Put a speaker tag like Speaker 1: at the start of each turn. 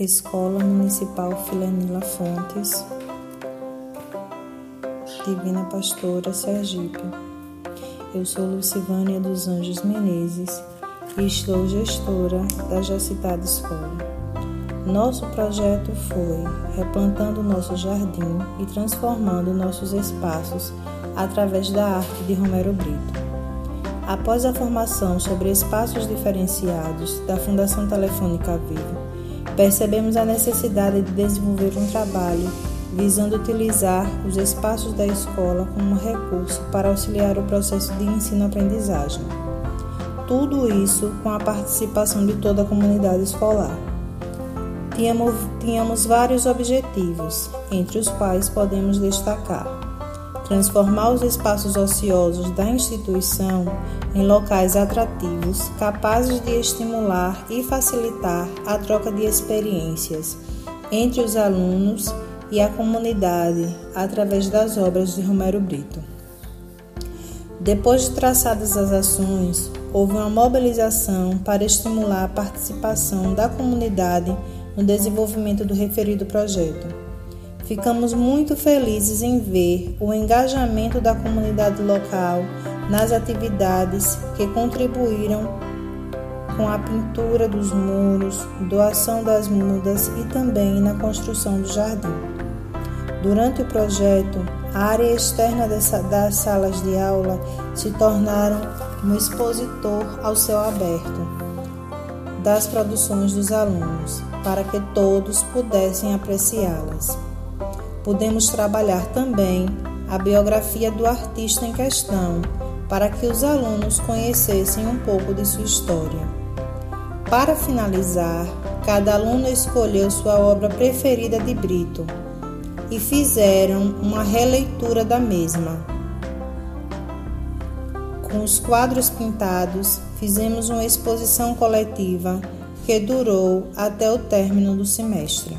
Speaker 1: Escola Municipal Filanila Fontes, Divina Pastora Sergipe. Eu sou Lucivânia dos Anjos Menezes e estou gestora da já citada escola. Nosso projeto foi replantando nosso jardim e transformando nossos espaços através da arte de Romero Brito. Após a formação sobre espaços diferenciados da Fundação Telefônica Viva, percebemos a necessidade de desenvolver um trabalho visando utilizar os espaços da escola como recurso para auxiliar o processo de ensino-aprendizagem. Tudo isso com a participação de toda a comunidade escolar. Tínhamos, tínhamos vários objetivos, entre os quais podemos destacar transformar os espaços ociosos da instituição em locais atrativos, capazes de estimular e facilitar a troca de experiências entre os alunos e a comunidade através das obras de Romero Brito. Depois de traçadas as ações, houve uma mobilização para estimular a participação da comunidade no desenvolvimento do referido projeto. Ficamos muito felizes em ver o engajamento da comunidade local nas atividades que contribuíram com a pintura dos muros, doação das mudas e também na construção do jardim. Durante o projeto, a área externa das salas de aula se tornaram um expositor ao céu aberto das produções dos alunos, para que todos pudessem apreciá-las podemos trabalhar também a biografia do artista em questão, para que os alunos conhecessem um pouco de sua história. Para finalizar, cada aluno escolheu sua obra preferida de Brito e fizeram uma releitura da mesma. Com os quadros pintados, fizemos uma exposição coletiva que durou até o término do semestre.